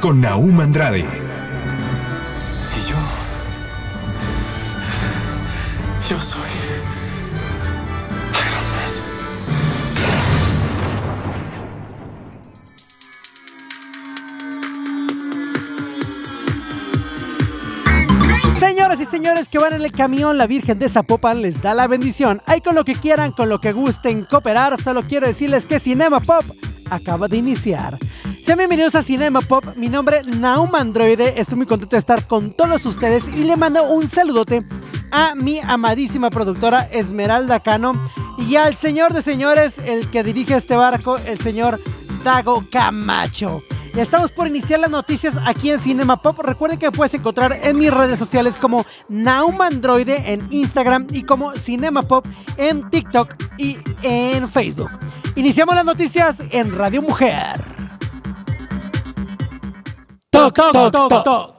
Con Naum Andrade, Y yo. Yo soy. Iron Man. Señoras y señores que van en el camión, la Virgen de Zapopan les da la bendición. Hay con lo que quieran, con lo que gusten cooperar. Solo quiero decirles que Cinema Pop acaba de iniciar. Sean bienvenidos a Cinema Pop. Mi nombre es Naum Androide. Estoy muy contento de estar con todos ustedes y le mando un saludote a mi amadísima productora Esmeralda Cano y al señor de señores, el que dirige este barco, el señor Dago Camacho. Estamos por iniciar las noticias aquí en Cinema Pop. Recuerden que me puedes encontrar en mis redes sociales como Naum Androide en Instagram y como Cinema Pop en TikTok y en Facebook. Iniciamos las noticias en Radio Mujer. Toc, toc, toc, toc.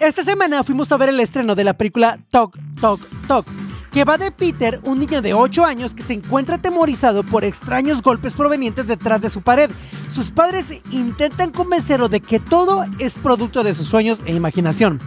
Esta semana fuimos a ver el estreno de la película Toc, Toc, Toc, que va de Peter, un niño de 8 años que se encuentra atemorizado por extraños golpes provenientes detrás de su pared. Sus padres intentan convencerlo de que todo es producto de sus sueños e imaginación.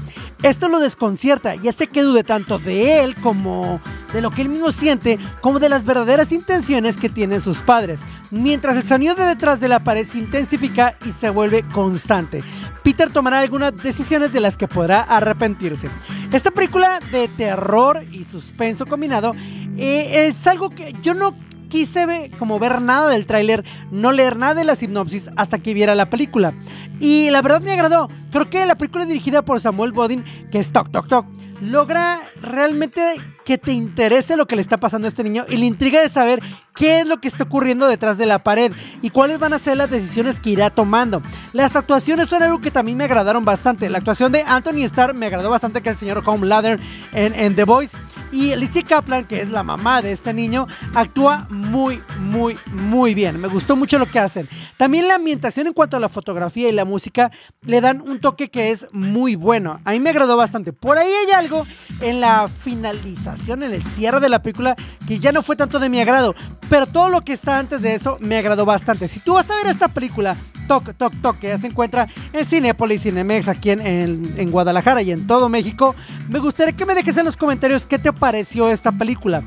Esto lo desconcierta y hace que dude tanto de él como de lo que él mismo siente, como de las verdaderas intenciones que tienen sus padres, mientras el sonido de detrás de la pared se intensifica y se vuelve constante. Peter tomará algunas decisiones de las que podrá arrepentirse. Esta película de terror y suspenso combinado eh, es algo que yo no quise como ver nada del tráiler, no leer nada de la sinopsis hasta que viera la película. Y la verdad me agradó. Creo que la película dirigida por Samuel Bodin, que es Toc Toc Toc, logra realmente que te interese lo que le está pasando a este niño y la intriga de saber qué es lo que está ocurriendo detrás de la pared y cuáles van a ser las decisiones que irá tomando. Las actuaciones son algo que también me agradaron bastante. La actuación de Anthony Starr me agradó bastante que el señor Homelander en, en The Voice. Y Lizzie Kaplan, que es la mamá de este niño, actúa muy, muy, muy bien. Me gustó mucho lo que hacen. También la ambientación en cuanto a la fotografía y la música le dan un toque que es muy bueno. A mí me agradó bastante. Por ahí hay algo en la finalización, en el cierre de la película, que ya no fue tanto de mi agrado. Pero todo lo que está antes de eso me agradó bastante. Si tú vas a ver esta película, Toc, Toc, Toc, que ya se encuentra en Cinepolis, Cinemex, aquí en, en- en Guadalajara y en todo México, me gustaría que me dejes en los comentarios qué te pareció esta película.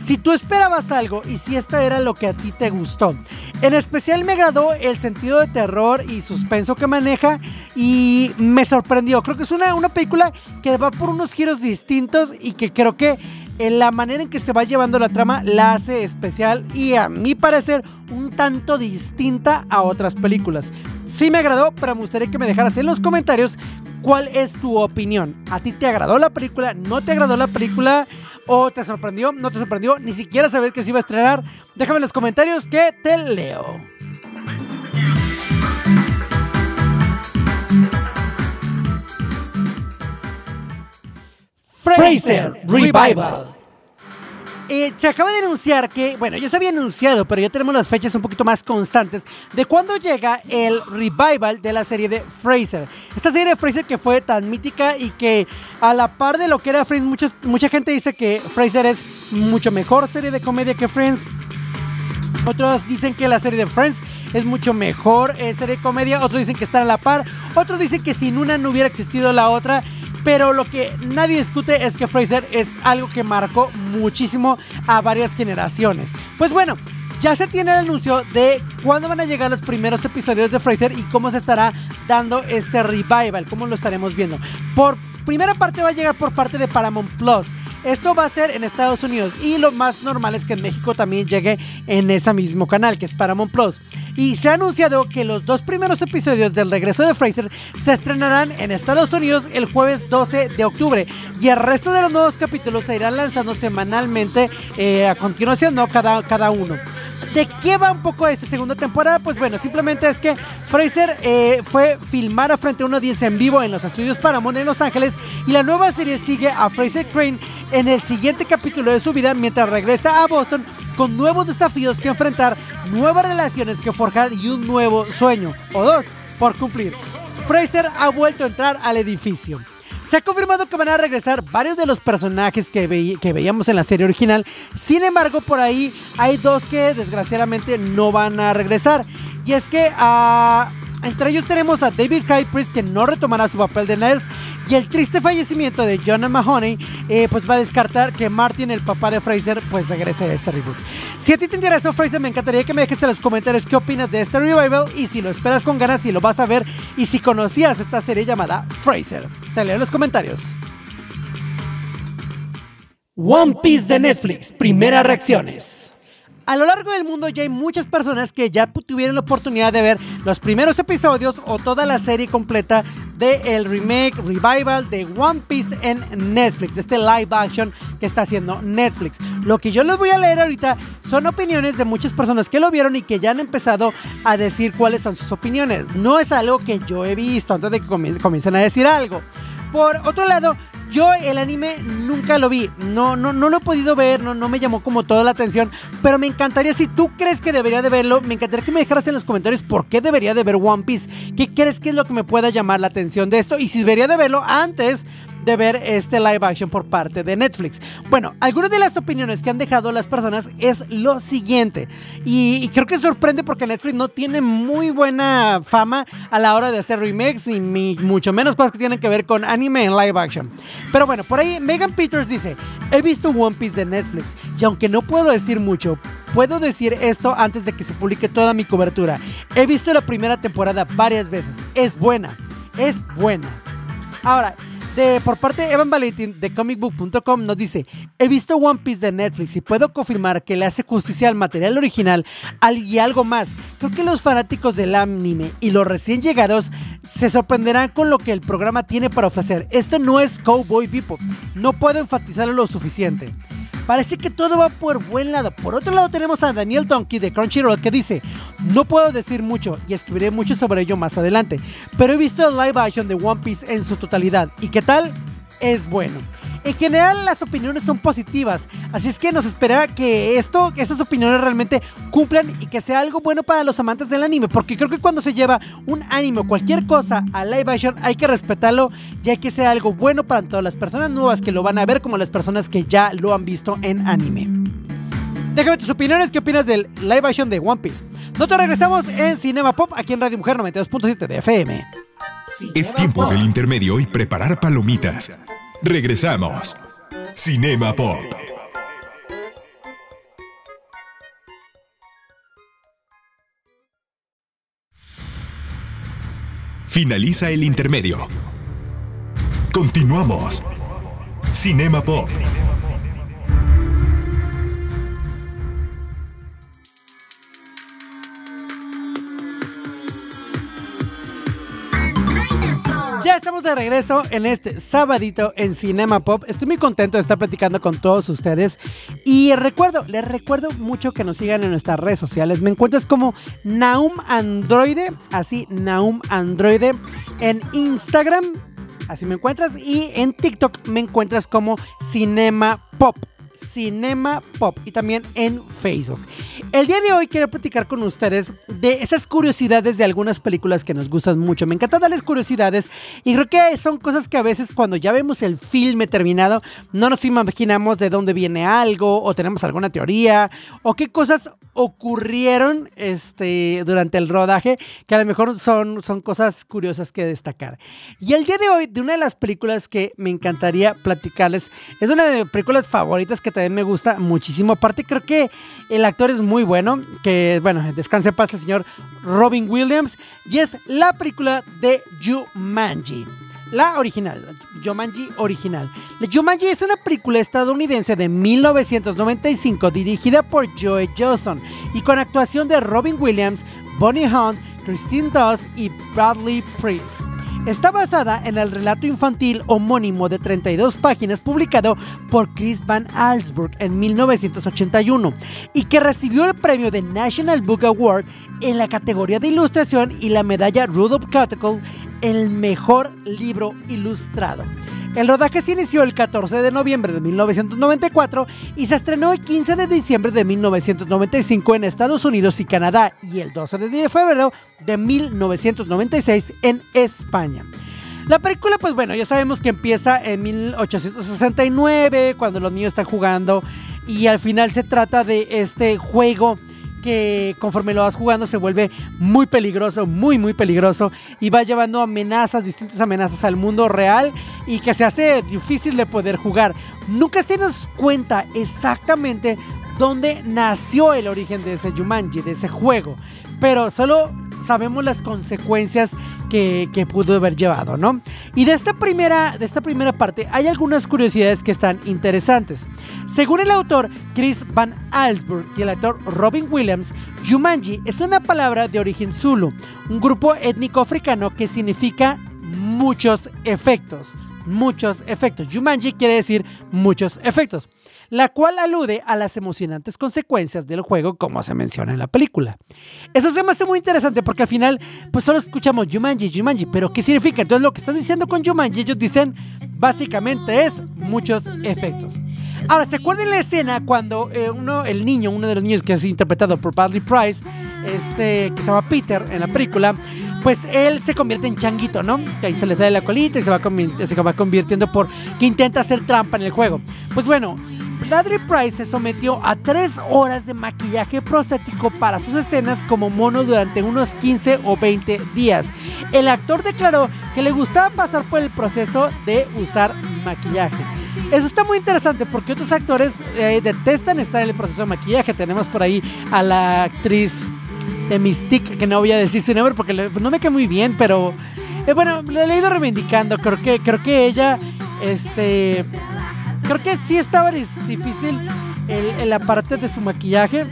Si tú esperabas algo y si esta era lo que a ti te gustó. En especial me agradó el sentido de terror y suspenso que maneja y me sorprendió. Creo que es una, una película que va por unos giros distintos y que creo que en la manera en que se va llevando la trama la hace especial y a mi parecer un tanto distinta a otras películas. Sí me agradó, pero me gustaría que me dejaras en los comentarios cuál es tu opinión. ¿A ti te agradó la película? ¿No te agradó la película? ¿O te sorprendió? ¿No te sorprendió? Ni siquiera sabes que se iba a estrenar. Déjame en los comentarios que te leo. Fraser Revival. Eh, se acaba de anunciar que, bueno, ya se había anunciado, pero ya tenemos las fechas un poquito más constantes de cuándo llega el revival de la serie de Fraser. Esta serie de Fraser que fue tan mítica y que a la par de lo que era Friends, muchos- mucha gente dice que Fraser es mucho mejor serie de comedia que Friends. Otros dicen que la serie de Friends es mucho mejor eh, serie de comedia. Otros dicen que están a la par. Otros dicen que sin una no hubiera existido la otra. Pero lo que nadie discute es que Fraser es algo que marcó muchísimo a varias generaciones. Pues bueno, ya se tiene el anuncio de cuándo van a llegar los primeros episodios de Fraser y cómo se estará dando este revival, cómo lo estaremos viendo. Por primera parte va a llegar por parte de Paramount Plus. Esto va a ser en Estados Unidos y lo más normal es que en México también llegue en ese mismo canal que es Paramount Plus. Y se ha anunciado que los dos primeros episodios del regreso de Fraser se estrenarán en Estados Unidos el jueves 12 de octubre y el resto de los nuevos capítulos se irán lanzando semanalmente eh, a continuación, ¿no? Cada, cada uno. ¿De qué va un poco esta segunda temporada? Pues bueno, simplemente es que Fraser eh, fue filmada frente a una audiencia en vivo en los estudios Paramount en Los Ángeles y la nueva serie sigue a Fraser Crane en el siguiente capítulo de su vida mientras regresa a Boston con nuevos desafíos que enfrentar, nuevas relaciones que forjar y un nuevo sueño, o dos, por cumplir. Fraser ha vuelto a entrar al edificio. Se ha confirmado que van a regresar varios de los personajes que, veí- que veíamos en la serie original. Sin embargo, por ahí hay dos que desgraciadamente no van a regresar. Y es que ah, entre ellos tenemos a David Hypris que no retomará su papel de Niles. Y el triste fallecimiento de Jonah Mahoney eh, pues va a descartar que Martin, el papá de Fraser, pues regrese a este reboot. Si a ti te interesó Fraser, me encantaría que me dejes en los comentarios qué opinas de este revival y si lo esperas con ganas, si lo vas a ver y si conocías esta serie llamada Fraser. Te leo en los comentarios. One Piece de Netflix, primeras reacciones. A lo largo del mundo ya hay muchas personas que ya tuvieron la oportunidad de ver los primeros episodios o toda la serie completa del remake, revival de One Piece en Netflix, este live action que está haciendo Netflix. Lo que yo les voy a leer ahorita son opiniones de muchas personas que lo vieron y que ya han empezado a decir cuáles son sus opiniones. No es algo que yo he visto antes de que comien- comiencen a decir algo. Por otro lado, yo el anime nunca lo vi, no, no, no lo he podido ver, no, no me llamó como toda la atención, pero me encantaría, si tú crees que debería de verlo, me encantaría que me dejaras en los comentarios por qué debería de ver One Piece, qué crees que es lo que me pueda llamar la atención de esto y si debería de verlo antes de ver este live action por parte de Netflix. Bueno, algunas de las opiniones que han dejado las personas es lo siguiente. Y, creo que sorprende porque Netflix no tiene muy buena fama a la hora de hacer remakes y mucho menos cosas que tienen que ver con anime en live action. Pero bueno, por ahí Megan Peters dice, he visto One Piece de Netflix y aunque no puedo decir mucho, puedo decir esto antes de que se publique toda mi cobertura. He visto la primera temporada varias veces. Es buena. Es buena. Ahora, de, por parte de Evan Valentin de comicbook.com nos dice, he visto One Piece de Netflix y puedo confirmar que le hace justicia al material original al- y algo más. Creo que los fanáticos del anime y los recién llegados se sorprenderán con lo que el programa tiene para ofrecer. Esto no es Cowboy Bebop, no puedo enfatizarlo lo suficiente. Parece que todo va por buen lado. Por otro lado tenemos a Daniel Donkey de Crunchyroll que dice, no puedo decir mucho y escribiré mucho sobre ello más adelante, pero he visto el live action de One Piece en su totalidad. ¿Y qué tal? Es bueno. En general las opiniones son positivas, así es que nos espera que esto, que esas opiniones realmente cumplan y que sea algo bueno para los amantes del anime, porque creo que cuando se lleva un anime o cualquier cosa a live action hay que respetarlo y hay que sea algo bueno para tanto las personas nuevas que lo van a ver como las personas que ya lo han visto en anime. Déjame tus opiniones, ¿qué opinas del live action de One Piece? Nosotros regresamos en Cinema Pop aquí en Radio Mujer 92.7 de FM. Es tiempo del intermedio y preparar palomitas. Regresamos. Cinema Pop. Finaliza el intermedio. Continuamos. Cinema Pop. Estamos de regreso en este sabadito en Cinema Pop. Estoy muy contento de estar platicando con todos ustedes. Y recuerdo, les recuerdo mucho que nos sigan en nuestras redes sociales. Me encuentras como Naum Androide, así Naum Androide en Instagram. Así me encuentras. Y en TikTok me encuentras como Cinema Pop. Cinema Pop y también en Facebook. El día de hoy quiero platicar con ustedes de esas curiosidades de algunas películas que nos gustan mucho. Me encanta darles curiosidades y creo que son cosas que a veces cuando ya vemos el filme terminado no nos imaginamos de dónde viene algo o tenemos alguna teoría o qué cosas ocurrieron este, durante el rodaje que a lo mejor son, son cosas curiosas que destacar. Y el día de hoy, de una de las películas que me encantaría platicarles, es una de mis películas favoritas que también me gusta muchísimo. Aparte, creo que el actor es muy bueno, que bueno, descanse en el señor Robin Williams, y es la película de Jumanji. La original, Jumanji original. La Jumanji es una película estadounidense de 1995 dirigida por Joe Johnson y con actuación de Robin Williams, Bonnie Hunt, Christine Doss y Bradley Priest. Está basada en el relato infantil homónimo de 32 páginas publicado por Chris Van Allsburg en 1981 y que recibió el premio de National Book Award en la categoría de ilustración y la medalla Rudolph Cuticle en el mejor libro ilustrado. El rodaje se inició el 14 de noviembre de 1994 y se estrenó el 15 de diciembre de 1995 en Estados Unidos y Canadá y el 12 de febrero de 1996 en España. La película, pues bueno, ya sabemos que empieza en 1869, cuando los niños están jugando, y al final se trata de este juego que conforme lo vas jugando se vuelve muy peligroso, muy muy peligroso y va llevando amenazas, distintas amenazas al mundo real y que se hace difícil de poder jugar. Nunca se nos cuenta exactamente dónde nació el origen de ese Jumanji, de ese juego, pero solo sabemos las consecuencias que, pudo haber llevado, ¿no? Y de esta, primera, de esta primera parte hay algunas curiosidades que están interesantes. Según el autor Chris Van Allsburg y el actor Robin Williams, Jumanji es una palabra de origen Zulu, un grupo étnico africano que significa muchos efectos. Muchos efectos. Jumanji quiere decir muchos efectos la cual alude a las emocionantes consecuencias del juego como se menciona en la película. Eso se me hace muy interesante porque al final pues solo escuchamos Jumanji, Jumanji, pero ¿qué significa? Entonces lo que están diciendo con Jumanji ellos dicen básicamente es muchos efectos. Ahora, ¿se acuerdan la escena cuando eh, uno, el niño, uno de los niños que es interpretado por Bradley Price, este, que se llama Peter en la película, pues él se convierte en changuito, ¿no? Que ahí se le sale la colita y se va, convirtiendo por que intenta hacer trampa en el juego. Pues bueno, Bradley Price se sometió a tres horas de maquillaje prostético para sus escenas como mono durante unos 15 o 20 días. El actor declaró que le gustaba pasar por el proceso de usar maquillaje. Eso está muy interesante porque otros actores eh, detestan estar en el proceso de maquillaje. Tenemos por ahí a la actriz de Mystique, que no voy a decir su nombre porque no me queda muy bien, pero eh, bueno, le he ido reivindicando. Creo que, creo que ella, este, Creo que sí estaba difícil en la parte de su maquillaje,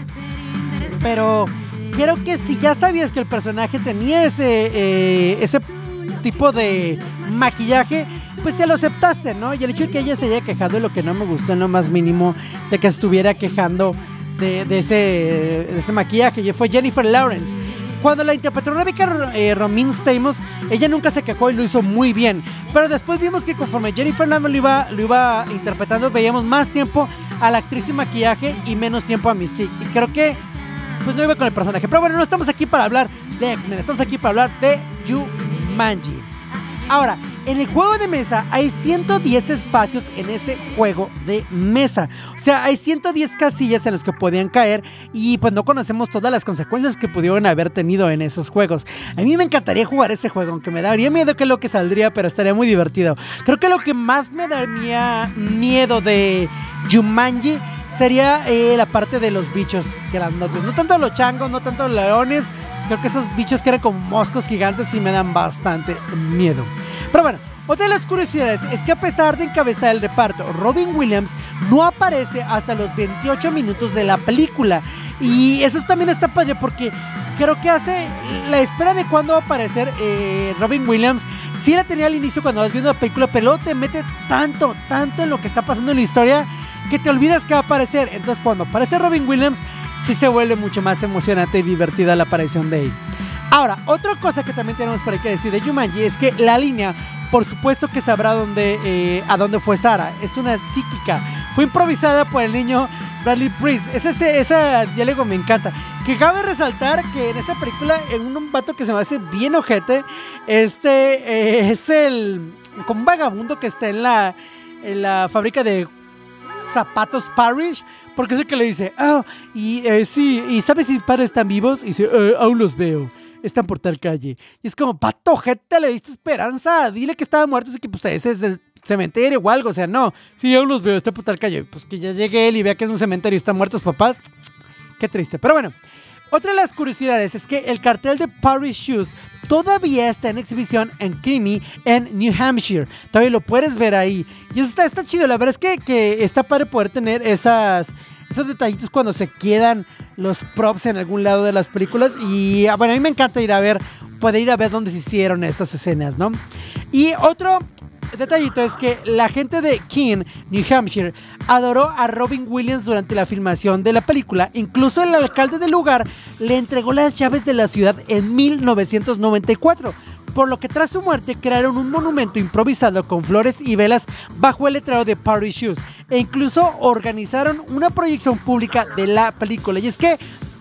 pero creo que si ya sabías que el personaje tenía ese, eh, ese tipo de maquillaje, pues se lo aceptaste, ¿no? Y el hecho de que ella se haya quejado de lo que no me gustó en lo más mínimo, de que estuviera quejando de, ese, ese maquillaje, fue Jennifer Lawrence. Cuando la interpretó Rebecca eh, Stamos, ella nunca se quejó y lo hizo muy bien. Pero después vimos que conforme Jennifer Lawrence lo iba, lo iba interpretando, veíamos más tiempo a la actriz y maquillaje y menos tiempo a Mystique. Y creo que pues no iba con el personaje. Pero bueno, no estamos aquí para hablar de X-Men, estamos aquí para hablar de Jumanji. Ahora, en el juego de mesa hay 110 espacios en ese juego de mesa. O sea, hay 110 casillas en las que podían caer y pues no conocemos todas las consecuencias que pudieron haber tenido en esos juegos. A mí me encantaría jugar ese juego, aunque me daría miedo que lo que saldría, pero estaría muy divertido. Creo que lo que más me daría miedo de Jumanji sería eh, la parte de los bichos grandotes. No tanto los changos, no tanto los leones. Creo que esos bichos que eran como moscos gigantes sí me dan bastante miedo. Pero bueno, otra de las curiosidades es que a pesar de encabezar el reparto, Robin Williams no aparece hasta los 28 minutos de la película. Y eso también está padre porque creo que hace la espera de cuándo va a aparecer eh, Robin Williams. Sí la tenía al inicio cuando vas viendo la película, pero luego te mete tanto, tanto en lo que está pasando en la historia que te olvidas que va a aparecer. Entonces cuando aparece Robin Williams, sí se vuelve mucho más emocionante y divertida la aparición de él. Ahora, otra cosa que también tenemos por ahí que decir de Jumanji es que la línea, por supuesto que sabrá dónde, eh, a dónde fue Sara. Es una psíquica. Fue improvisada por el niño Bradley Priest. Ese, ese, diálogo me encanta. Que cabe resaltar que en esa película, en un, vato que se me hace bien ojete, este eh, es el. como un vagabundo que está en la, en la fábrica de zapatos Parish. Porque es el que le dice, ah, y eh, sí, ¿y sabes si padres están vivos? Y dice, aún los veo están por tal calle. Y es como, pato, gente, le diste esperanza. Dile que estaba muerto, así que pues ese es el cementerio o algo. O sea, no. Si yo los veo, está por tal calle. Pues que ya llegue él y vea que es un cementerio y están muertos papás. Qué triste. Pero bueno. Otra de las curiosidades es que el cartel de Paris Shoes todavía está en exhibición en Creamy, en New Hampshire. Todavía lo puedes ver ahí. Y eso está, está chido. La verdad es que, que está padre poder tener esas esos detallitos cuando se quedan los props en algún lado de las películas. Y ah, bueno, a mí me encanta ir a ver, poder ir a ver dónde se hicieron estas escenas, ¿no? Y otro detallito es que la gente de Keene, New Hampshire, adoró a Robin Williams durante la filmación de la película. Incluso el alcalde del lugar le entregó las llaves de la ciudad en 1994 por lo que tras su muerte crearon un monumento improvisado con flores y velas bajo el letrero de Party Shoes e incluso organizaron una proyección pública de la película. Y es que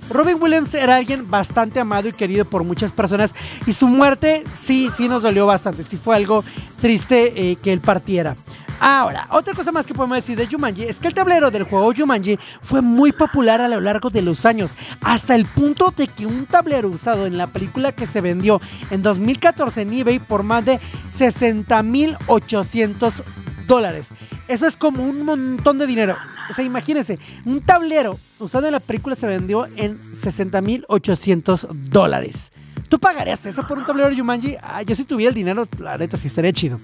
Robin Williams era alguien bastante amado y querido por muchas personas y su muerte sí, sí nos dolió bastante, sí fue algo triste eh, que él partiera. Ahora, otra cosa más que podemos decir de Jumanji es que el tablero del juego Jumanji fue muy popular a lo largo de los años, hasta el punto de que un tablero usado en la película que se vendió en 2014 en eBay por más de 60.800 dólares. Eso es como un montón de dinero. O sea, imagínense, un tablero usado en la película se vendió en 60.800 dólares. ¿Tú pagarías eso por un tablero de Jumanji? Ah, yo si tuviera el dinero, la neta sí estaría chido.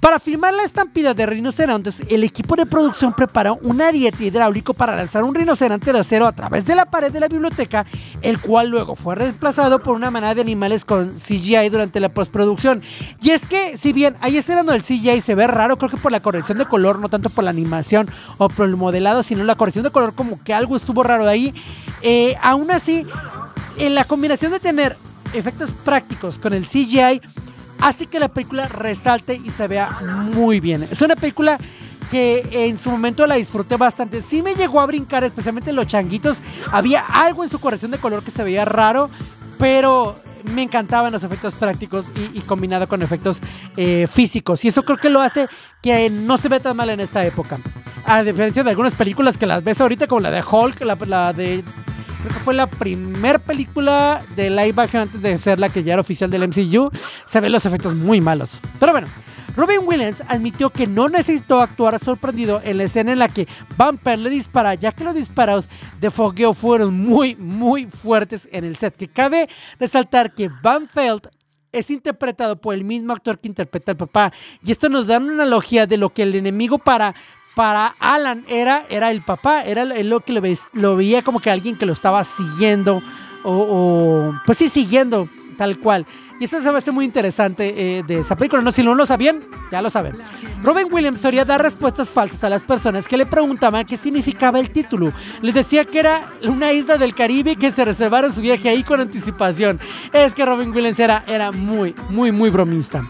Para filmar la estampida de rinocerontes, el equipo de producción preparó un ariete hidráulico para lanzar un rinoceronte de acero a través de la pared de la biblioteca, el cual luego fue reemplazado por una manada de animales con CGI durante la postproducción. Y es que, si bien hay escenas donde el CGI se ve raro, creo que por la corrección de color, no tanto por la animación o por el modelado, sino la corrección de color, como que algo estuvo raro ahí. Eh, aún así, en la combinación de tener efectos prácticos con el CGI hace que la película resalte y se vea muy bien. Es una película que en su momento la disfruté bastante. Sí me llegó a brincar, especialmente en los changuitos. Había algo en su corrección de color que se veía raro, pero me encantaban los efectos prácticos y, combinado con efectos eh, físicos. Y eso creo que lo hace que no se ve tan mal en esta época. A diferencia de algunas películas que las ves ahorita, como la de Hulk, la de Creo que fue la primera película de live action antes de ser la que ya era oficial del MCU. Se ven los efectos muy malos. Pero bueno, Robin Williams admitió que no necesitó actuar sorprendido en la escena en la que Bumper le dispara, ya que los disparos de fogueo fueron muy, muy fuertes en el set. Que cabe resaltar que Van Feld es interpretado por el mismo actor que interpreta al papá. Y esto nos da una analogía de lo que el enemigo para para Alan era, era el papá, era lo que lo, veía como que alguien que lo estaba siguiendo o, pues sí, siguiendo tal cual. Y eso se me hace muy interesante eh, de esa película. No, si no lo sabían, ya lo saben. Robin Williams solía dar respuestas falsas a las personas que le preguntaban qué significaba el título. Les decía que era una isla del Caribe que se reservaron su viaje ahí con anticipación. Es que Robin Williams era, era muy, muy, muy bromista.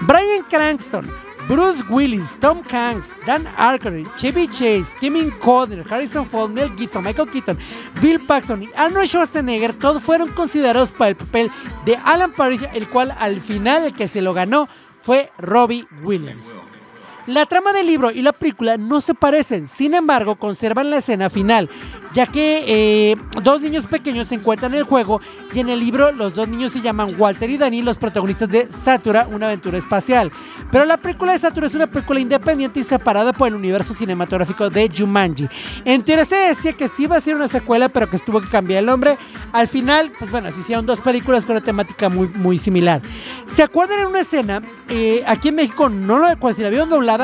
Brian Cranston Bruce Willis, Tom Hanks, Dan Aykroyd, Chevy Chase, Kevin Costner, Harrison Ford, Mel Gibson, Michael Keaton, Bill Paxton y Arnold Schwarzenegger, todos fueron considerados para el papel de Alan Parrish, el cual al final el que se lo ganó fue Robbie Williams. La trama del libro y la película no se parecen, sin embargo conservan la escena final, ya que eh, dos niños pequeños se encuentran en el juego y en el libro los dos niños se llaman Walter y Danny, los protagonistas de Satura, una aventura espacial. Pero la película de Satura es una película independiente y separada por el universo cinematográfico de Jumanji. En teoría se decía que sí iba a ser una secuela, pero que estuvo que cambiar el nombre. Al final, pues bueno, se hicieron dos películas con una temática muy, muy similar. ¿Se acuerdan en una escena? Eh, aquí en México no lo, cuando si la vieron doblada,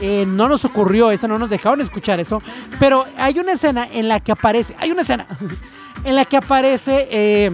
eh, no nos ocurrió eso, no nos dejaron escuchar eso, pero hay una escena en la que aparece, hay una escena en la que aparece eh,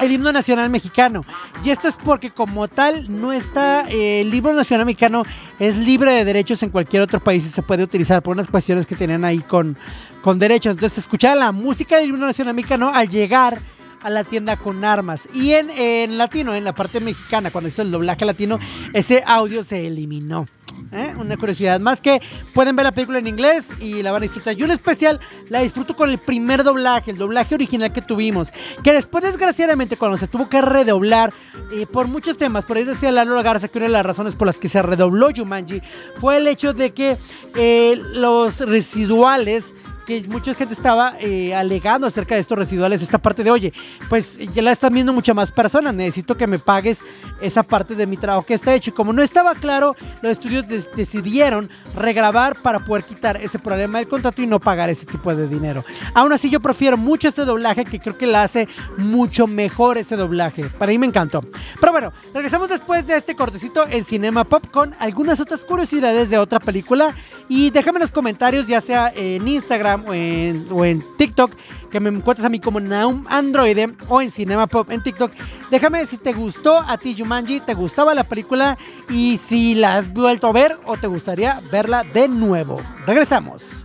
el himno nacional mexicano. Y esto es porque como tal no está, eh, el libro nacional mexicano es libre de derechos en cualquier otro país y se puede utilizar por unas cuestiones que tienen ahí con, con derechos. Entonces escuchar la música del himno nacional mexicano al llegar a la tienda con armas. Y en, en latino, en la parte mexicana, cuando hizo el doblaje latino, ese audio se eliminó. ¿Eh? Una curiosidad más que pueden ver la película en inglés y la van a disfrutar. Yo en especial la disfruto con el primer doblaje, el doblaje original que tuvimos. Que después, desgraciadamente, cuando se tuvo que redoblar eh, por muchos temas, por ahí decía Lalo Garza que una de las razones por las que se redobló Jumanji fue el hecho de que eh, los residuales que mucha gente estaba eh, alegando acerca de estos residuales, esta parte de, oye, pues ya la están viendo muchas más personas, necesito que me pagues esa parte de mi trabajo que está hecho. Y como no estaba claro, los estudios decidieron regrabar para poder quitar ese problema del contrato y no pagar ese tipo de dinero. Aún así, yo prefiero mucho este doblaje, que creo que la hace mucho mejor ese doblaje. Para mí me encantó. Bueno, regresamos después de este cortecito en Cinema Pop con algunas otras curiosidades de otra película. Y déjame en los comentarios, ya sea en Instagram, Instagram o en, o en TikTok, que me encuentras a mí como Naum Androide o en Cinema Pop en TikTok. Déjame si te gustó a ti Jumanji, te gustaba la película y si la has vuelto a ver o te gustaría verla de nuevo. Regresamos.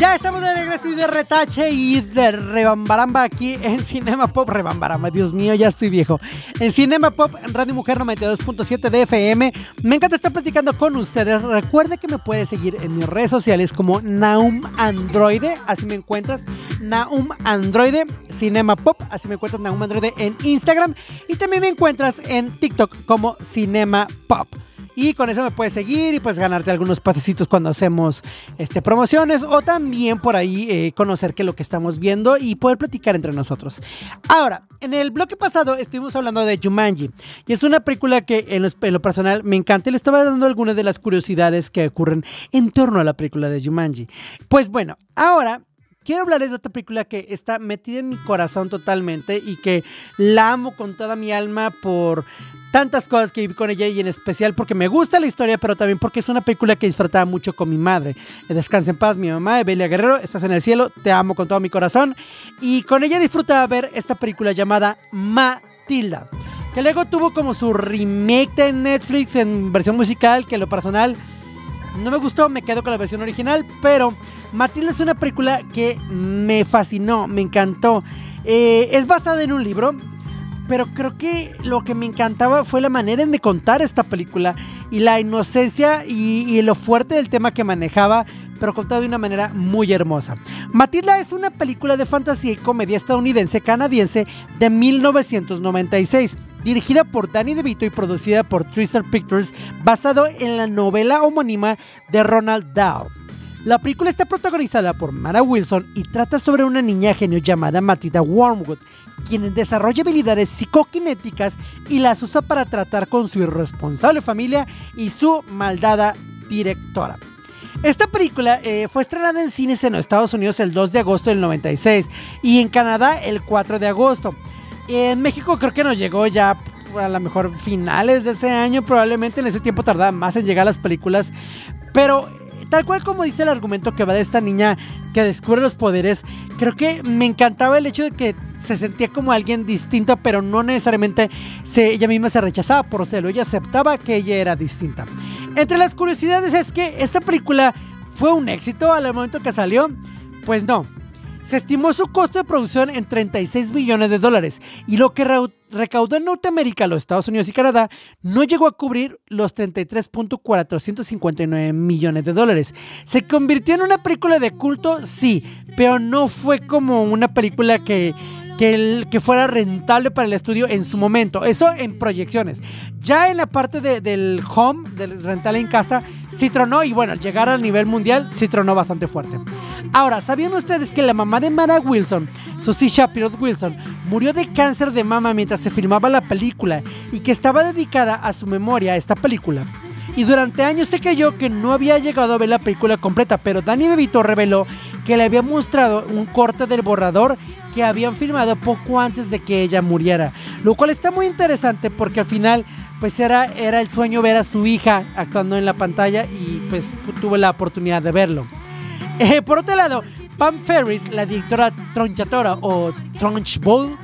Ya estamos de regreso y de retache y de rebambaramba aquí en Cinema Pop. Rebambaramba, Dios mío, ya estoy viejo. En Cinema Pop, Radio Mujer 92.7 de FM. Me encanta estar platicando con ustedes. Recuerde que me puede seguir en mis redes sociales como Naum Androide, así me encuentras. Naum Androide, Cinema Pop, así me encuentras Naum Androide en Instagram. Y también me encuentras en TikTok como Cinema Pop. Y con eso me puedes seguir y pues ganarte algunos pasecitos cuando hacemos este, promociones o también por ahí eh, conocer qué lo que estamos viendo y poder platicar entre nosotros. Ahora, en el bloque pasado estuvimos hablando de Jumanji y es una película que en en lo personal me encanta y le estaba dando algunas de las curiosidades que ocurren en torno a la película de Jumanji. Pues bueno, ahora quiero hablarles de otra película que está metida en mi corazón totalmente y que la amo con toda mi alma por tantas cosas que viví con ella y en especial porque me gusta la historia, pero también porque es una película que disfrutaba mucho con mi madre. Descansa en paz, mi mamá, Evelia Guerrero, estás en el cielo, te amo con todo mi corazón. Y con ella disfrutaba ver esta película llamada Matilda, que luego tuvo como su remake de Netflix en versión musical, que en lo personal no me gustó, me quedo con la versión original, pero Matilda es una película que me fascinó, me encantó. Eh, es basada en un libro, pero creo que lo que me encantaba fue la manera en de contar esta película y la inocencia y, lo fuerte del tema que manejaba, pero contado de una manera muy hermosa. Matilda es una película de fantasía y comedia estadounidense canadiense de 1996 dirigida por Danny DeVito y producida por Tristar Pictures, basado en la novela homónima de Ronald Dahl. La película está protagonizada por Mara Wilson y trata sobre una niña genio llamada Matilda Wormwood, quien desarrolla habilidades psicoquinéticas y las usa para tratar con su irresponsable familia y su maldada directora. Esta película eh, fue estrenada en cines en Estados Unidos el 2 de agosto del 96 y en Canadá el 4 de agosto. En México creo que nos llegó ya a lo mejor finales de ese año, probablemente en ese tiempo tardaba más en llegar las películas, pero tal cual como dice el argumento que va de esta niña que descubre los poderes, creo que me encantaba el hecho de que se sentía como alguien distinto, pero no necesariamente se, ella misma se rechazaba por serlo, ella aceptaba que ella era distinta. Entre las curiosidades es que esta película fue un éxito al momento que salió, pues no. Se estimó su costo de producción en 36 billones de dólares y lo que recaudó en Norteamérica, los Estados Unidos y Canadá no llegó a cubrir los 33.459 millones de dólares. ¿Se convirtió en una película de culto? Sí, pero no fue como una película que que, el, que fuera rentable para el estudio en su momento. Eso en proyecciones. Ya en la parte de, del home, del rental en casa, sí tronó y bueno, al llegar al nivel mundial, sí bastante fuerte. Ahora, ¿sabían ustedes que la mamá de Mara Wilson, Susie Shapiro Wilson, murió de cáncer de mama mientras se filmaba la película y que estaba dedicada a su memoria esta película? Y durante años se creyó que no había llegado a ver la película completa, pero Danny DeVito reveló que le había mostrado un corte del borrador que habían filmado poco antes de que ella muriera, lo cual está muy interesante porque al final pues era, era el sueño ver a su hija actuando en la pantalla y pues tuve la oportunidad de verlo. Eh, por otro lado, Pam Ferris, la directora tronchatora o Trunchbull,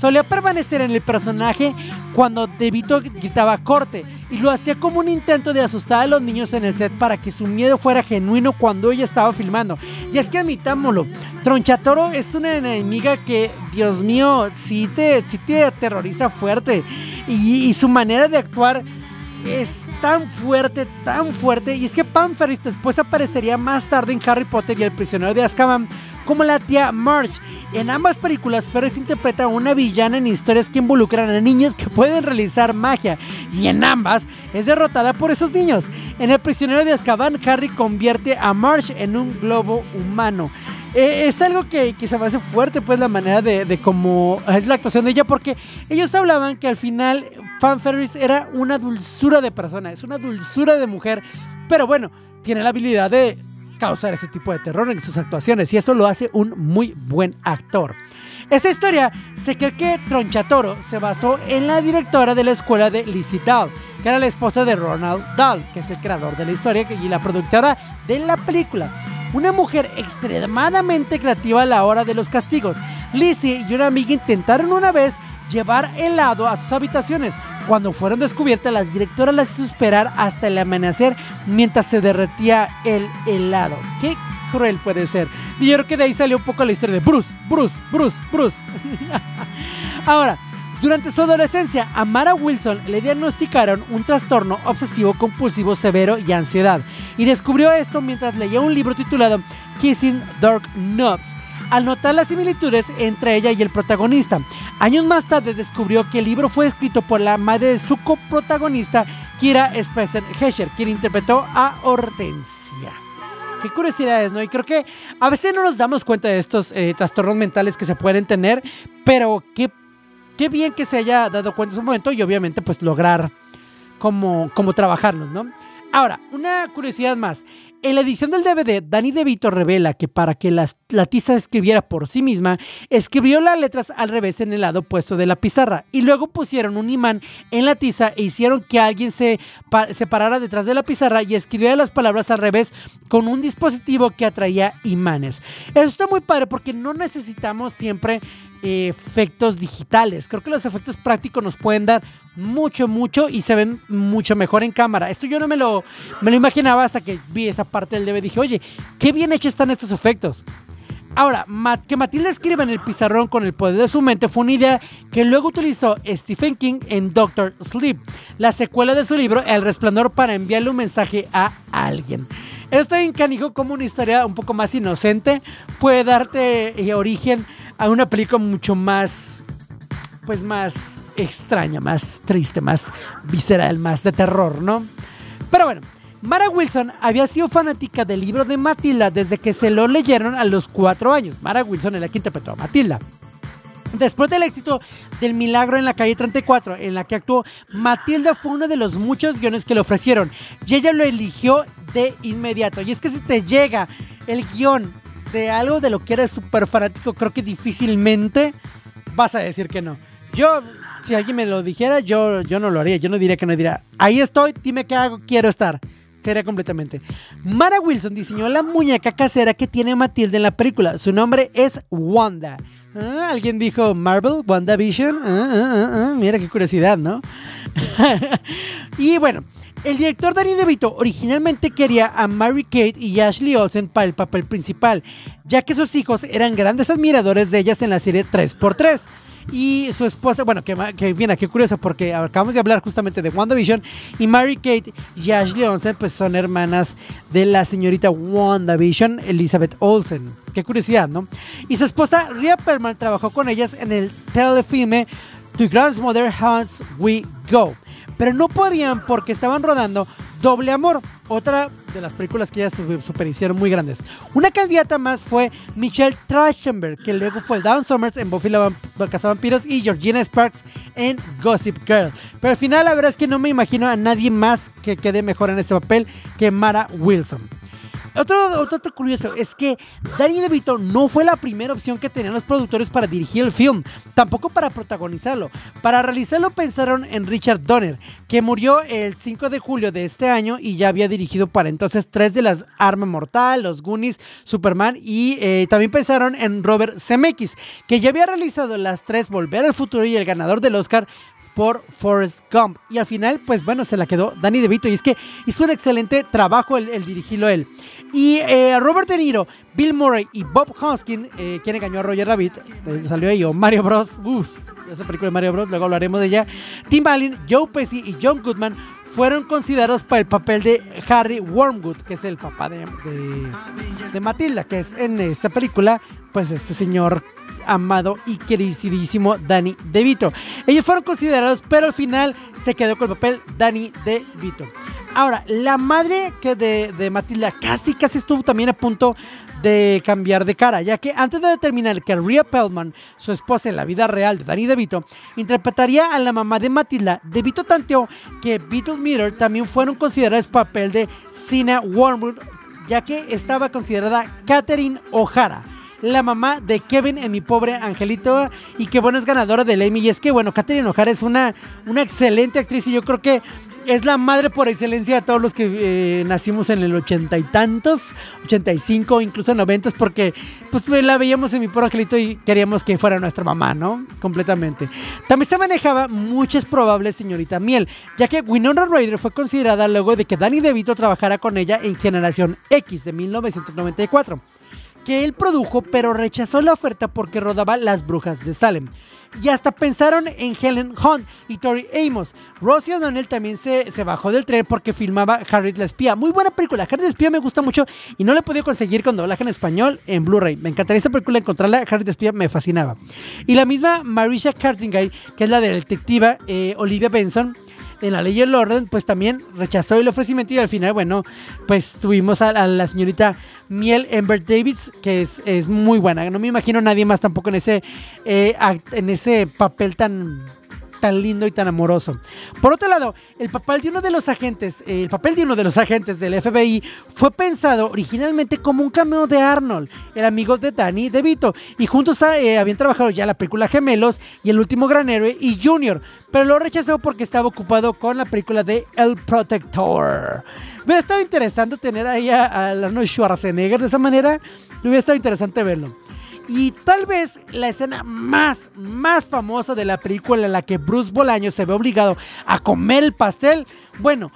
solía permanecer en el personaje cuando DeVito gritaba corte y lo hacía como un intento de asustar a los niños en el set para que su miedo fuera genuino cuando ella estaba filmando. Y es que admitámoslo, Tronchatoro es una enemiga que, Dios mío, sí te, sí te aterroriza fuerte y, su manera de actuar es tan fuerte, tan fuerte. Y es que Pam después aparecería más tarde en Harry Potter y el prisionero de Azkaban como la tía Marge. En ambas películas, Ferris interpreta a una villana en historias que involucran a niños que pueden realizar magia, y en ambas es derrotada por esos niños. En El prisionero de Azkaban, Harry convierte a Marge en un globo humano. Eh, es algo que, que se me hace fuerte, pues, la manera de, de cómo es la actuación de ella, porque ellos hablaban que al final Fan Ferris era una dulzura de persona, es una dulzura de mujer, pero bueno, tiene la habilidad de causar ese tipo de terror en sus actuaciones y eso lo hace un muy buen actor. Esta historia se cree que Tronchatoro se basó en la directora de la escuela de Lizzie Dahl, que era la esposa de Ronald Dahl, que es el creador de la historia y la productora de la película. Una mujer extremadamente creativa a la hora de los castigos. Lizzie y una amiga intentaron una vez llevar helado a sus habitaciones. Cuando fueron descubiertas, la directora las hizo esperar hasta el amanecer mientras se derretía el helado. ¿Qué cruel puede ser? Y yo creo que de ahí salió un poco la historia de Bruce, Bruce, Bruce, Bruce. Ahora, durante su adolescencia, a Mara Wilson le diagnosticaron un trastorno obsesivo compulsivo severo y ansiedad. Y descubrió esto mientras leía un libro titulado Kissing Dark Knobs al notar las similitudes entre ella y el protagonista. Años más tarde descubrió que el libro fue escrito por la madre de su coprotagonista, Kira Spencer Hesher, quien interpretó a Hortensia. Qué curiosidades, ¿no? Y creo que a veces no nos damos cuenta de estos eh, trastornos mentales que se pueden tener, pero qué, qué bien que se haya dado cuenta en su momento y obviamente pues lograr como, como trabajarlos, ¿no? Ahora, una curiosidad más. En la edición del DVD, Danny DeVito revela que para que la, tiza escribiera por sí misma, escribió las letras al revés en el lado opuesto de la pizarra y luego pusieron un imán en la tiza e hicieron que alguien se, se parara detrás de la pizarra y escribiera las palabras al revés con un dispositivo que atraía imanes. Eso está muy padre porque no necesitamos siempre efectos digitales. Creo que los efectos prácticos nos pueden dar mucho, mucho y se ven mucho mejor en cámara. Esto yo no me lo, me lo imaginaba hasta que vi esa parte del DVD. Dije, oye, qué bien hechos están estos efectos. Ahora, que Matilda escriba en el pizarrón con el poder de su mente fue una idea que luego utilizó Stephen King en Doctor Sleep, la secuela de su libro El Resplandor para enviarle un mensaje a alguien. Esto en canijo como una historia un poco más inocente puede darte eh, origen a una película mucho más, pues más extraña, más triste, más visceral, más de terror, ¿no? Pero bueno, Mara Wilson había sido fanática del libro de Matilda desde que se lo leyeron a los cuatro años. Mara Wilson es la que interpretó a Matilda. Después del éxito del Milagro en la calle 34, en la que actuó, Matilda fue uno de los muchos guiones que le ofrecieron y ella lo eligió de inmediato. Y es que si te llega el guion de algo de lo que eres súper fanático, creo que difícilmente vas a decir que no. Yo, si alguien me lo dijera, yo, yo no lo haría. Yo no diría que no diría, ahí estoy, dime qué hago, quiero estar. Sería completamente. Mara Wilson diseñó la muñeca casera que tiene Matilde en la película. Su nombre es Wanda. Ah, ¿Alguien dijo Marvel? ¿WandaVision? Ah, ah, ah, mira qué curiosidad, ¿no? y bueno, el director Danny DeVito originalmente quería a Mary Kate y Ashley Olsen para el papel principal, ya que sus hijos eran grandes admiradores de ellas en la serie 3x3. Y su esposa, bueno, que, que viene, qué curioso, porque acabamos de hablar justamente de WandaVision. Y Mary Kate y Ashley Olsen, pues son hermanas de la señorita WandaVision, Elizabeth Olsen. Qué curiosidad, ¿no? Y su esposa, Rhea Perlman, trabajó con ellas en el telefilme To Grandmother House We Go. Pero no podían porque estaban rodando Doble Amor, otra de las películas que ya super hicieron muy grandes. Una candidata más fue Michelle Trachtenberg, que luego fue Dawn Summers en Buffy la Vampiros y Georgina Sparks en Gossip Girl. Pero al final la verdad es que no me imagino a nadie más que quede mejor en este papel que Mara Wilson. Otro, otro curioso es que Danny DeVito no fue la primera opción que tenían los productores para dirigir el film, tampoco para protagonizarlo. Para realizarlo pensaron en Richard Donner, que murió el 5 de julio de este año y ya había dirigido para entonces tres de las Arma Mortal, los Goonies, Superman y eh, también pensaron en Robert Zemeckis, que ya había realizado las tres Volver al Futuro y el ganador del Oscar por Forrest Gump. Y al final, pues bueno, se la quedó Danny DeVito. Y es que hizo un excelente trabajo el, dirigirlo él. Y eh, Robert De Niro, Bill Murray y Bob Hoskin, eh, quien engañó a Roger Rabbit, eh, salió ahí, o Mario Bros. Uf, esa película de Mario Bros, luego hablaremos de ella. Tim Allen, Joe Pesci y John Goodman fueron considerados para el papel de Harry Wormwood, que es el papá de, de, Matilda, que es en esta película, pues este señor amado y queridísimo Danny DeVito. Ellos fueron considerados, pero al final se quedó con el papel Danny DeVito. Ahora, la madre que de, de Matilda casi, casi estuvo también a punto de cambiar de cara, ya que antes de determinar que Rhea Pellman, su esposa en la vida real de Danny DeVito, interpretaría a la mamá de Matilda, DeVito tanteó que Beatles Meter también fueron considerados papel de Sina Wormwood, ya que estaba considerada Catherine O'Hara la mamá de Kevin en Mi Pobre Angelito y que bueno es ganadora del Emmy. Y es que bueno Catherine O'Hara es una, una excelente actriz y yo creo que es la madre por excelencia de todos los que eh, nacimos en el ochenta y tantos, 85, incluso noventas, porque pues la veíamos en mi pobre angelito y queríamos que fuera nuestra mamá, ¿no? Completamente. También se manejaba muchas probables señorita Miel, ya que Winona Ryder fue considerada luego de que Danny DeVito trabajara con ella en Generación X de 1994 que él produjo, pero rechazó la oferta porque rodaba Las Brujas de Salem. Y hasta pensaron en Helen Hunt y Tori Amos. Rosie O'Donnell también se, se, bajó del tren porque filmaba Harriet la Espía. Muy buena película. Harriet la Espía me gusta mucho y no la he podido conseguir con doblaje en español en Blu-ray. Me encantaría esta película encontrarla. Harriet la Espía me fascinaba. Y la misma Marisha Cartingay, que es la de la detectiva eh, Olivia Benson en la ley y el orden, pues también rechazó el ofrecimiento y al final, bueno, pues tuvimos a, la señorita Miel Ember Davids, que es, es, muy buena. No me imagino nadie más tampoco en ese, eh, en ese papel tan tan lindo y tan amoroso. Por otro lado, el papel de uno de los agentes, el papel de uno de los agentes del FBI fue pensado originalmente como un cameo de Arnold, el amigo de Danny DeVito, y juntos eh, habían trabajado ya la película Gemelos y El último gran héroe y Junior, pero lo rechazó porque estaba ocupado con la película de El Protector. Me hubiera estado interesante tener ahí a, a Arnold Schwarzenegger de esa manera, me hubiera estado interesante verlo. Y tal vez la escena más, más famosa de la película en la que Bruce Bolaño se ve obligado a comer el pastel, bueno,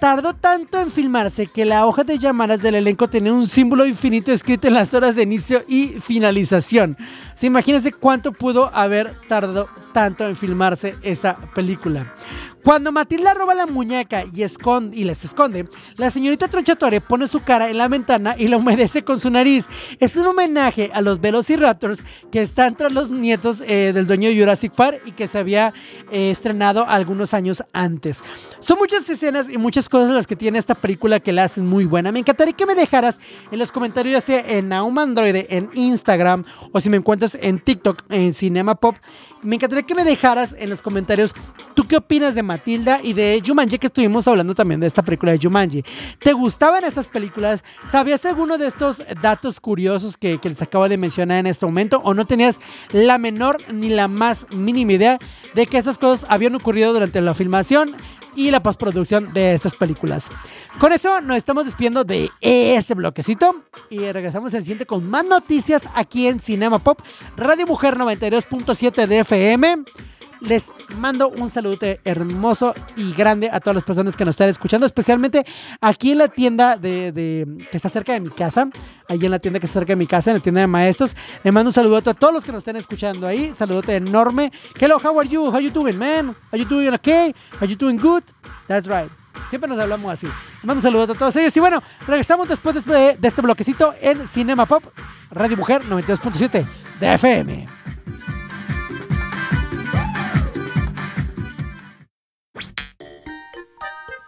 tardó tanto en filmarse que la hoja de llamadas del elenco tenía un símbolo infinito escrito en las horas de inicio y finalización. ¿Se imagínense cuánto pudo haber tardado tanto en filmarse esa película? Cuando Matilda roba la muñeca y, esconde, y les esconde, la señorita Tronchatore pone su cara en la ventana y la humedece con su nariz. Es un homenaje a los Velociraptors que están tras los nietos eh, del dueño de Jurassic Park y que se había eh, estrenado algunos años antes. Son muchas escenas y muchas cosas las que tiene esta película que la hacen muy buena. Me encantaría que me dejaras en los comentarios, ya sea en Naum Android, en Instagram o si me encuentras en TikTok, en Cinema Pop. Me encantaría que me dejaras en los comentarios tú qué opinas de Matilda y de Jumanji, que estuvimos hablando también de esta película de Jumanji. ¿Te gustaban estas películas? ¿Sabías alguno de estos datos curiosos que, que les acabo de mencionar en este momento? ¿O no tenías la menor ni la más mínima idea de que esas cosas habían ocurrido durante la filmación? y la postproducción de esas películas. Con eso nos estamos despidiendo de este bloquecito y regresamos el siguiente con más noticias aquí en Cinema Pop, Radio Mujer 92.7 de FM. Les mando un saludo hermoso y grande a todas las personas que nos están escuchando, especialmente aquí en la tienda de, que está cerca de mi casa, ahí en la tienda que está cerca de mi casa, en la tienda de maestros. Les mando un saludo a todos los que nos están escuchando ahí, saludote enorme. Hello, how are you? How you doing, man? Are you doing okay? Are you doing good? That's right. Siempre nos hablamos así. Mando un saludo a todos ellos. Y bueno, regresamos después de, de este bloquecito en Cinema Pop, Radio Mujer 92.7 de FM.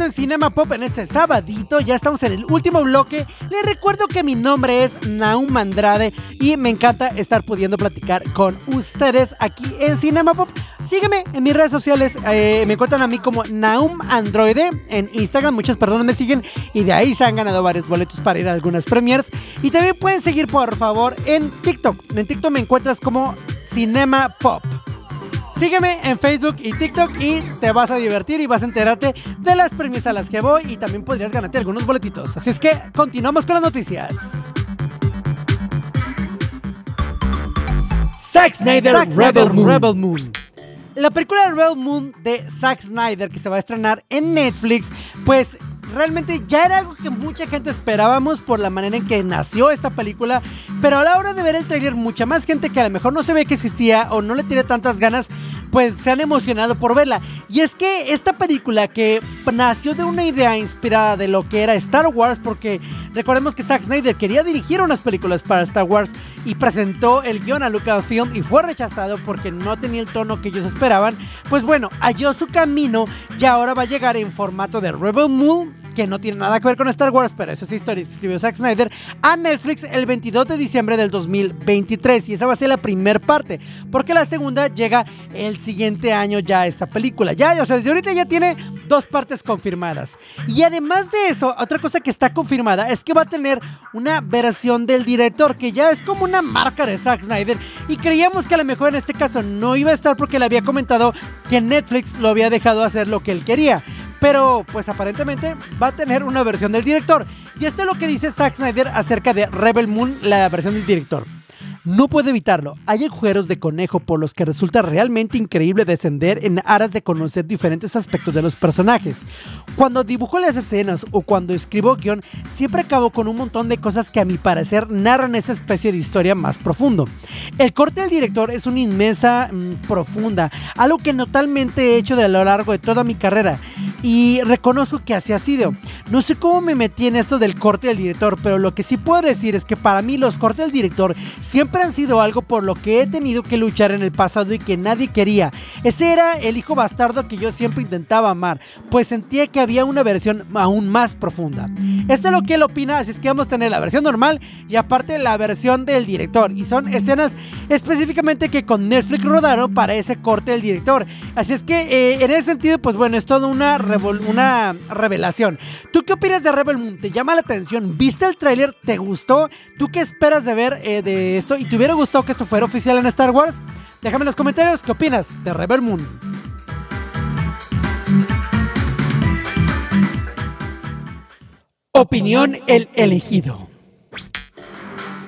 En Cinema Pop en este sabadito. Ya estamos en el último bloque. Les recuerdo que mi nombre es Naum Andrade y me encanta estar pudiendo platicar con ustedes aquí en Cinema Pop. Sígueme en mis redes sociales. Eh, me encuentran a mí como Naum Androide en Instagram. Muchas personas me siguen y de ahí se han ganado varios boletos para ir a algunas premiers. Y también pueden seguir, por favor, en TikTok. En TikTok me encuentras como Cinema Pop. Sígueme en Facebook y TikTok y te vas a divertir y vas a enterarte de las premisas a las que voy y también podrías ganarte algunos boletitos. Así es que continuamos con las noticias. Zack Snyder, Zack Rebel, Moon. Rebel Moon. La película Rebel Moon de Zack Snyder que se va a estrenar en Netflix, pues realmente ya era algo que mucha gente esperábamos por la manera en que nació esta película, pero a la hora de ver el tráiler mucha más gente que a lo mejor no se ve que existía o no le tiene tantas ganas, pues se han emocionado por verla. Y es que esta película que nació de una idea inspirada de lo que era Star Wars, porque recordemos que Zack Snyder quería dirigir unas películas para Star Wars y presentó el guion a Lucasfilm y fue rechazado porque no tenía el tono que ellos esperaban, pues bueno, halló su camino y ahora va a llegar en formato de Rebel Moon que no tiene nada que ver con Star Wars, pero esa es historia que escribió Zack Snyder, a Netflix el 22 de diciembre del 2023. Y esa va a ser la primera parte, porque la segunda llega el siguiente año ya esta película. Ya, o sea, desde ahorita ya tiene dos partes confirmadas. Y además de eso, otra cosa que está confirmada es que va a tener una versión del director, que ya es como una marca de Zack Snyder. Y creíamos que a lo mejor en este caso no iba a estar porque le había comentado que Netflix lo había dejado hacer lo que él quería. Pero pues aparentemente va a tener una versión del director. Y esto es lo que dice Zack Snyder acerca de Rebel Moon, la versión del director. No puedo evitarlo. Hay agujeros de conejo por los que resulta realmente increíble descender en aras de conocer diferentes aspectos de los personajes. Cuando dibujo las escenas o cuando escribo guion, siempre acabo con un montón de cosas que a mi parecer narran esa especie de historia más profundo. El corte del director es una inmensa mm, profunda, algo que totalmente he hecho de a lo largo de toda mi carrera y reconozco que así ha sido. No sé cómo me metí en esto del corte del director, pero lo que sí puedo decir es que para mí los cortes del director siempre han sido algo por lo que he tenido que luchar en el pasado y que nadie quería. Ese era el hijo bastardo que yo siempre intentaba amar, pues sentía que había una versión aún más profunda. Esto es lo que él opina, así es que vamos a tener la versión normal y aparte la versión del director. Y son escenas específicamente que con Netflix rodaron para ese corte del director. Así es que eh, en ese sentido, pues bueno, es toda una, una revelación. ¿Tú qué opinas de Rebel Moon? ¿Te llama la atención? ¿Viste el tráiler? ¿Te gustó? ¿Tú qué esperas de ver eh, de esto? ¿Y te hubiera gustado que esto fuera oficial en Star Wars? Déjame en los comentarios qué opinas de Rebel Moon. Opinión el elegido.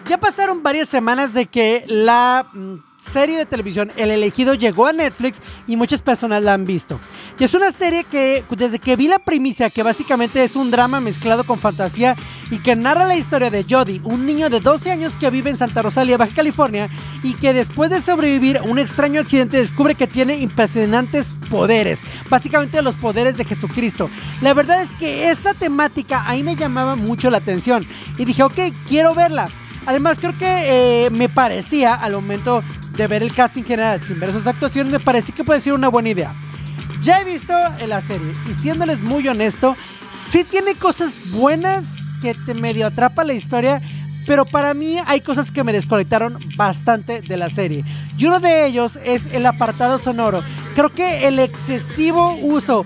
Ya pasaron varias semanas de que la mm, serie de televisión El elegido llegó a Netflix y muchas personas la han visto. Y es una serie que desde que vi la primicia, que básicamente es un drama mezclado con fantasía y que narra la historia de Jody, un niño de 12 años que vive en Santa Rosalia, Baja California, y que después de sobrevivir a un extraño accidente descubre que tiene impresionantes poderes, básicamente los poderes de Jesucristo. La verdad es que esa temática ahí me llamaba mucho la atención y dije, ok, quiero verla. Además, creo que eh, me parecía, al momento de ver el casting general sin ver sus actuaciones, me parecía que puede ser una buena idea. Ya he visto la serie y siéndoles muy honesto, sí tiene cosas buenas que te medio atrapa la historia, pero para mí hay cosas que me desconectaron bastante de la serie. Y uno de ellos es el apartado sonoro. Creo que el excesivo uso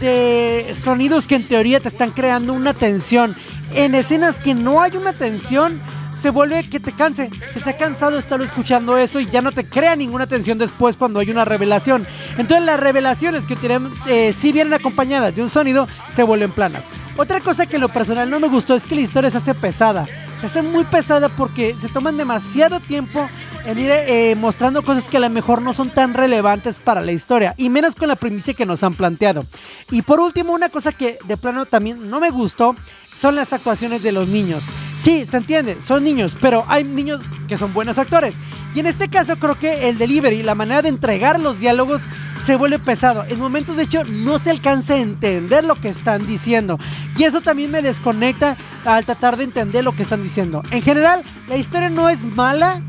de sonidos que en teoría te están creando una tensión en escenas que no hay una tensión se vuelve que te canse, que se ha cansado de estar escuchando eso y ya no te crea ninguna tensión después cuando hay una revelación. Entonces las revelaciones que tienen, eh, si vienen acompañadas de un sonido, se vuelven planas. Otra cosa que en lo personal no me gustó es que la historia se hace pesada. Se hace muy pesada porque se toman demasiado tiempo en ir eh, mostrando cosas que a lo mejor no son tan relevantes para la historia. Y menos con la primicia que nos han planteado. Y por último, una cosa que de plano también no me gustó son las actuaciones de los niños. Sí, se entiende, son niños, pero hay niños que son buenos actores. Y en este caso creo que el delivery, la manera de entregar los diálogos se vuelve pesado. En momentos de hecho no se alcanza a entender lo que están diciendo. Y eso también me desconecta al tratar de entender lo que están diciendo. En general, la historia no es mala,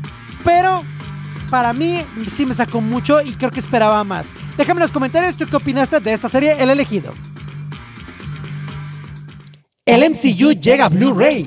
pero para mí sí me sacó mucho y creo que esperaba más. Déjame en los comentarios tú qué opinaste de esta serie El elegido. El MCU llega a Blu-ray.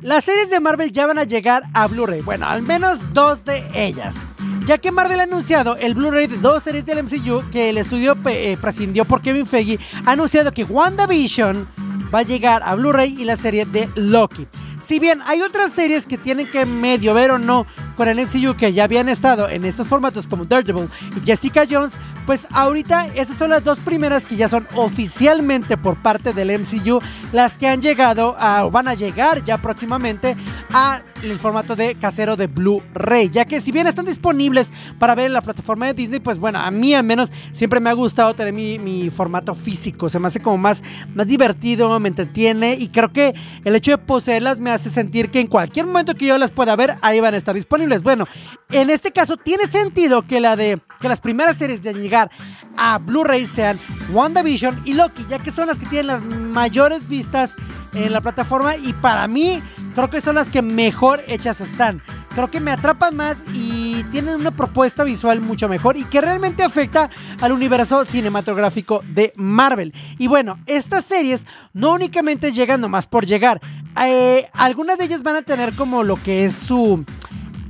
Las series de Marvel ya van a llegar a Blu-ray. Bueno, al menos dos de ellas. Ya que Marvel ha anunciado el Blu-ray de dos series del MCU que el estudio eh, prescindió por Kevin Feige, ha anunciado que WandaVision va a llegar a Blu-ray y la serie de Loki. Si bien hay otras series que tienen que medio ver o no con el MCU que ya habían estado en estos formatos como Daredevil y Jessica Jones, pues ahorita esas son las dos primeras que ya son oficialmente por parte del MCU las que han llegado a, o van a llegar ya próximamente a el formato de casero de Blu-ray, ya que si bien están disponibles para ver en la plataforma de Disney, pues bueno, a mí al menos siempre me ha gustado tener mi, mi formato físico, se me hace como más, más divertido, me entretiene y creo que el hecho de poseerlas me hace sentir que en cualquier momento que yo las pueda ver, ahí van a estar disponibles. Bueno, en este caso tiene sentido que la de que las primeras series de llegar a Blu-ray sean WandaVision y Loki, ya que son las que tienen las mayores vistas en la plataforma y para mí creo que son las que mejor hechas están. Creo que me atrapan más y tienen una propuesta visual mucho mejor y que realmente afecta al universo cinematográfico de Marvel. Y bueno, estas series no únicamente llegan nomás por llegar. Eh, algunas de ellas van a tener como lo que es su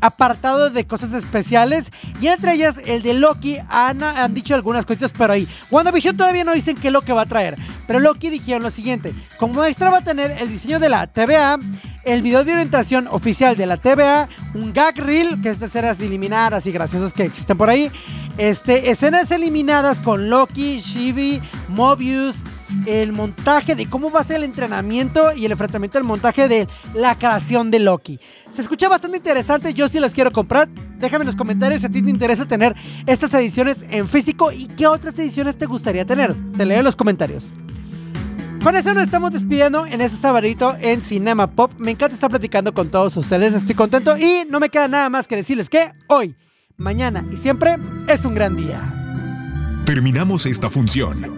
apartado de cosas especiales. Y entre ellas el de Loki. Han, han dicho algunas cosas pero ahí. WandaVision todavía no dicen qué es lo que va a traer. Pero Loki dijeron lo siguiente. Como extra va a tener el diseño de la TVA el video de orientación oficial de la TVA un gag reel que es de escenas eliminadas y graciosas que existen por ahí. Este, escenas eliminadas con Loki, Shivi, Mobius, el montaje de cómo va a ser el entrenamiento y el enfrentamiento del montaje de la creación de Loki. Se escucha bastante interesante, yo sí las quiero comprar. Déjame en los comentarios si a ti te interesa tener estas ediciones en físico y qué otras ediciones te gustaría tener. Te leo en los comentarios. Con eso nos estamos despidiendo en ese sabadito en Cinema Pop. Me encanta estar platicando con todos ustedes, estoy contento y no me queda nada más que decirles que hoy, mañana y siempre es un gran día. Terminamos esta función.